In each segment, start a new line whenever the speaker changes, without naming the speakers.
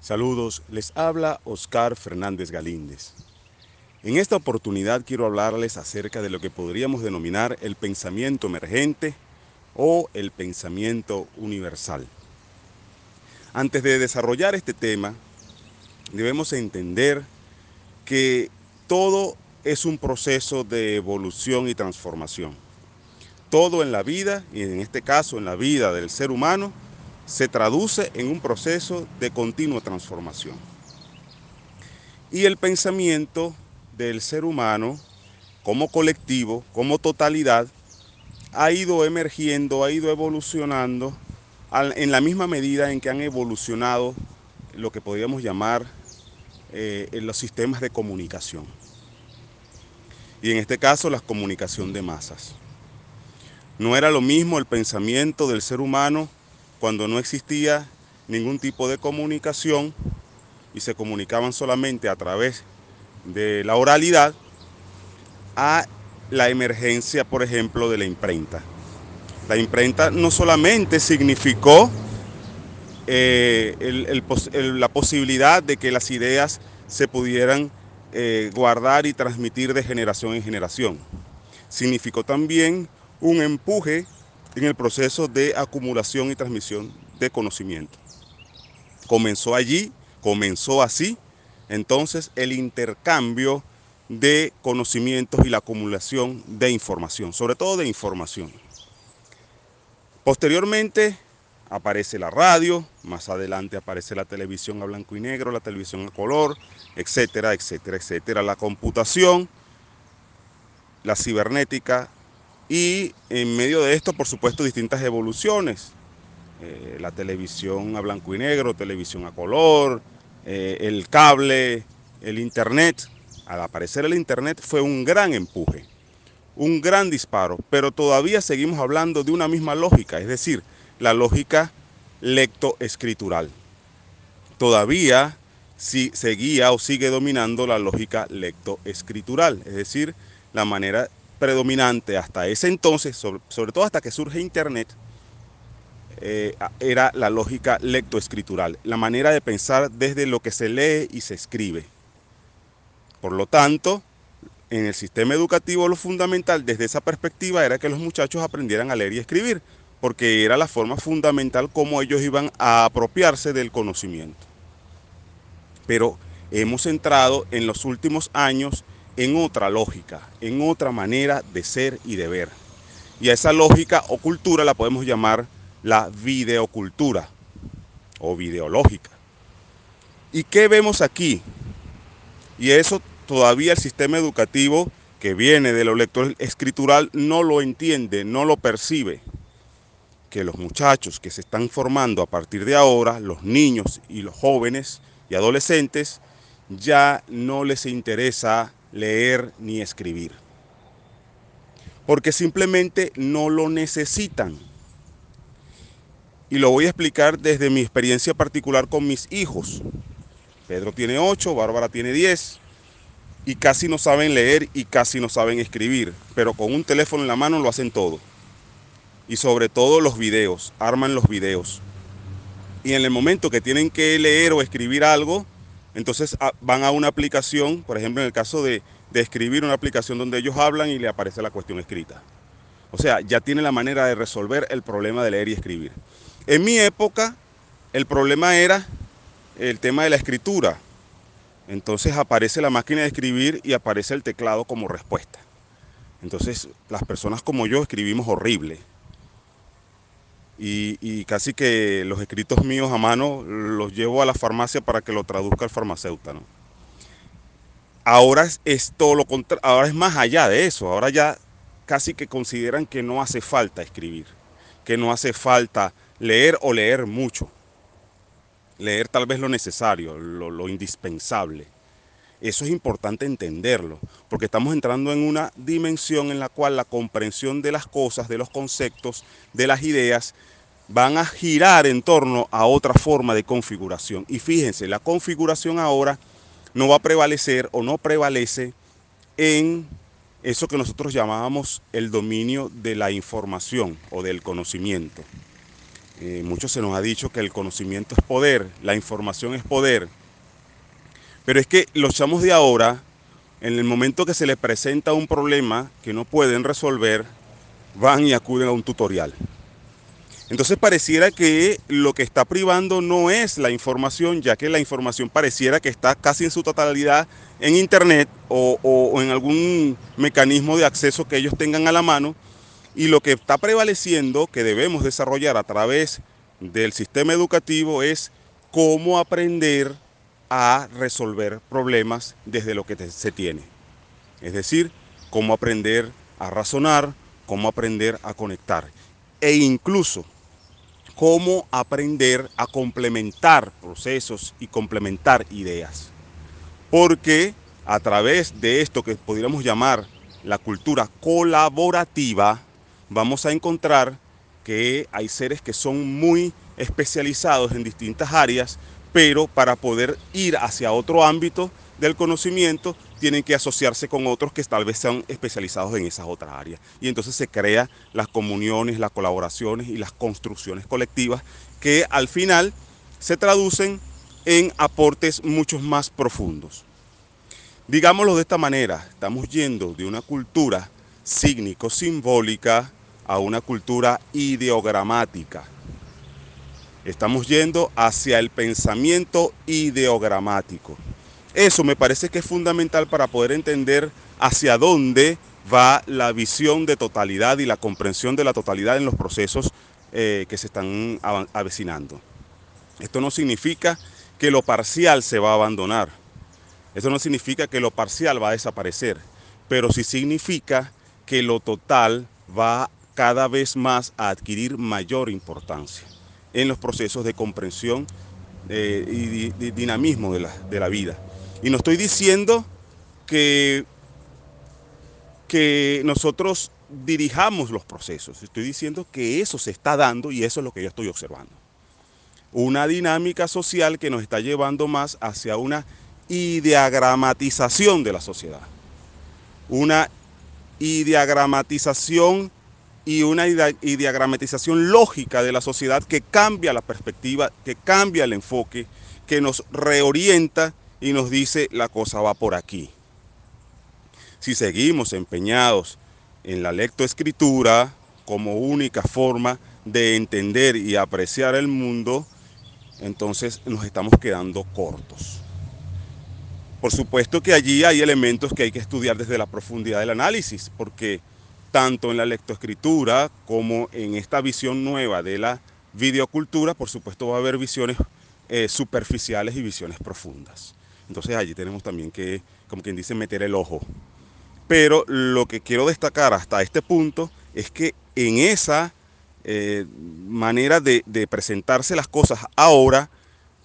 Saludos, les habla Oscar Fernández Galíndez. En esta oportunidad quiero hablarles acerca de lo que podríamos denominar el pensamiento emergente o el pensamiento universal. Antes de desarrollar este tema, debemos entender que todo es un proceso de evolución y transformación. Todo en la vida, y en este caso en la vida del ser humano, se traduce en un proceso de continua transformación. Y el pensamiento del ser humano como colectivo, como totalidad, ha ido emergiendo, ha ido evolucionando en la misma medida en que han evolucionado lo que podríamos llamar eh, los sistemas de comunicación. Y en este caso la comunicación de masas. No era lo mismo el pensamiento del ser humano cuando no existía ningún tipo de comunicación y se comunicaban solamente a través de la oralidad a la emergencia, por ejemplo, de la imprenta. La imprenta no solamente significó eh, la posibilidad de que las ideas se pudieran eh, guardar y transmitir de generación en generación, significó también un empuje en el proceso de acumulación y transmisión de conocimiento. Comenzó allí, comenzó así, entonces el intercambio de conocimientos y la acumulación de información, sobre todo de información. Posteriormente aparece la radio, más adelante aparece la televisión a blanco y negro, la televisión a color, etcétera, etcétera, etcétera, la computación, la cibernética, y en medio de esto, por supuesto, distintas evoluciones. Eh, la televisión a blanco y negro, televisión a color, eh, el cable, el internet. Al aparecer el internet fue un gran empuje, un gran disparo, pero todavía seguimos hablando de una misma lógica, es decir, la lógica lectoescritural. Todavía sí, seguía o sigue dominando la lógica lectoescritural, es decir, la manera predominante hasta ese entonces, sobre, todo hasta que surge Internet, eh, era la lógica lectoescritural, la manera de pensar desde lo que se lee y se escribe. Por lo tanto, en el sistema educativo lo fundamental desde esa perspectiva era que los muchachos aprendieran a leer y escribir, porque era la forma fundamental como ellos iban a apropiarse del conocimiento. Pero hemos entrado en los últimos años en otra lógica, en otra manera de ser y de ver. Y a esa lógica o cultura la podemos llamar la videocultura o videológica. ¿Y qué vemos aquí? Y eso todavía el sistema educativo que viene de lo lector escritural no lo entiende, no lo percibe. Que los muchachos que se están formando a partir de ahora, los niños y los jóvenes y adolescentes, ya no les interesa leer ni escribir. Porque simplemente no lo necesitan. Y lo voy a explicar desde mi experiencia particular con mis hijos. Pedro tiene 8, Bárbara tiene 10 y casi no saben leer y casi no saben escribir, pero con un teléfono en la mano lo hacen todo. Y sobre todo los videos, arman los videos. Y en el momento que tienen que leer o escribir algo, entonces ah, van a una aplicación, por ejemplo en el caso de, escribir una aplicación donde ellos hablan y le aparece la cuestión escrita. O sea, ya tiene la manera de resolver el problema de leer y escribir. En mi época, el problema era el tema de la escritura. Entonces aparece la máquina de escribir y aparece el teclado como respuesta. Entonces las personas como yo escribimos horrible y, casi que los escritos míos a mano los llevo a la farmacia para que lo traduzca el farmacéutico. Ahora es, lo ahora es más allá de eso, ahora ya casi que consideran que no hace falta escribir, que no hace falta leer o leer mucho, leer tal vez lo necesario, lo indispensable. Eso es importante entenderlo, porque estamos entrando en una dimensión en la cual la comprensión de las cosas, de los conceptos, de las ideas, van a girar en torno a otra forma de configuración. Y fíjense, la configuración ahora no va a prevalecer o no prevalece en eso que nosotros llamábamos el dominio de la información o del conocimiento. Eh, mucho se nos ha dicho que el conocimiento es poder, la información es poder. Pero es que los chamos de ahora, en el momento que se les presenta un problema que no pueden resolver, van y acuden a un tutorial. Entonces pareciera que lo que está privando no es la información, ya que la información pareciera que está casi en su totalidad en Internet o, en algún mecanismo de acceso que ellos tengan a la mano. Y lo que está prevaleciendo, que debemos desarrollar a través del sistema educativo, es cómo aprender a resolver problemas desde lo que se tiene. Es decir, cómo aprender a razonar, cómo aprender a conectar. E incluso cómo aprender a complementar procesos y complementar ideas. Porque a través de esto que podríamos llamar la cultura colaborativa, vamos a encontrar que hay seres que son muy especializados en distintas áreas, pero para poder ir hacia otro ámbito del conocimiento tienen que asociarse con otros que tal vez sean especializados en esas otras áreas. Y entonces se crean las comuniones, las colaboraciones y las construcciones colectivas que al final se traducen en aportes mucho más profundos. Digámoslo de esta manera, estamos yendo de una cultura sígnico-simbólica a una cultura ideogramática. Estamos yendo hacia el pensamiento ideogramático. Eso me parece que es fundamental para poder entender hacia dónde va la visión de totalidad y la comprensión de la totalidad en los procesos eh, que se están avecinando. Esto no significa que lo parcial se va a abandonar. Esto no significa que lo parcial va a desaparecer, pero sí significa que lo total va cada vez más a adquirir mayor importancia en los procesos de comprensión eh, y dinamismo de la vida. Y no estoy diciendo que, que nosotros dirijamos los procesos, estoy diciendo que eso se está dando y eso es lo que yo estoy observando. Una dinámica social que nos está llevando más hacia una ideagramatización de la sociedad. Una ideagramatización y una ideagramatización lógica de la sociedad que cambia la perspectiva, que cambia el enfoque, que nos reorienta y nos dice la cosa va por aquí. Si seguimos empeñados en la lectoescritura como única forma de entender y apreciar el mundo, entonces nos estamos quedando cortos. Por supuesto que allí hay elementos que hay que estudiar desde la profundidad del análisis, porque tanto en la lectoescritura como en esta visión nueva de la videocultura, por supuesto va a haber visiones eh, superficiales y visiones profundas. Entonces allí tenemos también que, como quien dice, meter el ojo. Pero lo que quiero destacar hasta este punto es que en esa eh, manera de, presentarse las cosas ahora,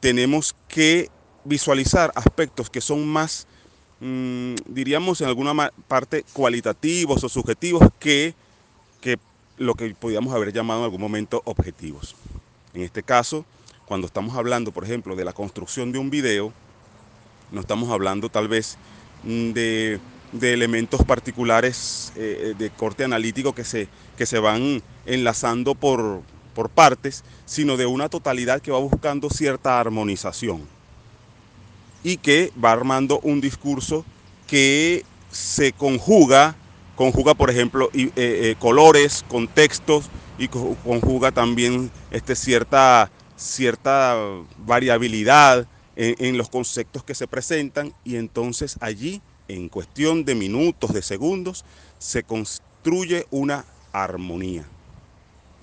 tenemos que visualizar aspectos que son más, mm, diríamos en alguna parte, cualitativos o subjetivos que, que lo que podríamos haber llamado en algún momento objetivos. En este caso, cuando estamos hablando, por ejemplo, de la construcción de un video, no estamos hablando tal vez mm, de, elementos particulares eh, eh, de corte analítico que se, que se van enlazando por, por partes, sino de una totalidad que va buscando cierta armonización y que va armando un discurso que se conjuga, conjuga por ejemplo eh, colores, contextos y conjuga también este, cierta, cierta variabilidad en, los conceptos que se presentan y entonces allí, en cuestión de minutos, de segundos, se construye una armonía.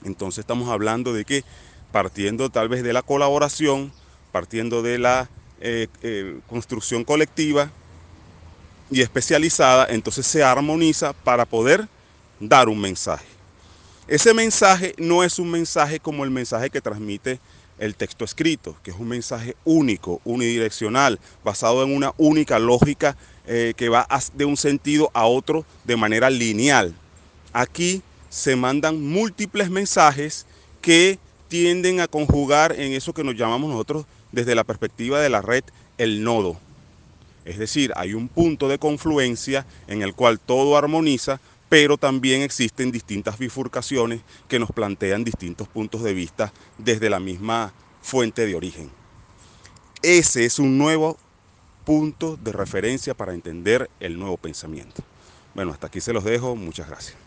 Entonces estamos hablando de que partiendo tal vez de la colaboración, partiendo de la eh, eh, construcción colectiva y especializada, entonces se armoniza para poder dar un mensaje. Ese mensaje no es un mensaje como el mensaje que transmite el texto escrito, que es un mensaje único, unidireccional, basado en una única lógica eh, que va de un sentido a otro de manera lineal. Aquí se mandan múltiples mensajes que tienden a conjugar en eso que nos llamamos nosotros desde la perspectiva de la red el nodo. Es decir, hay un punto de confluencia en el cual todo armoniza pero también existen distintas bifurcaciones que nos plantean distintos puntos de vista desde la misma fuente de origen. Ese es un nuevo punto de referencia para entender el nuevo pensamiento. Bueno, hasta aquí se los dejo. Muchas gracias.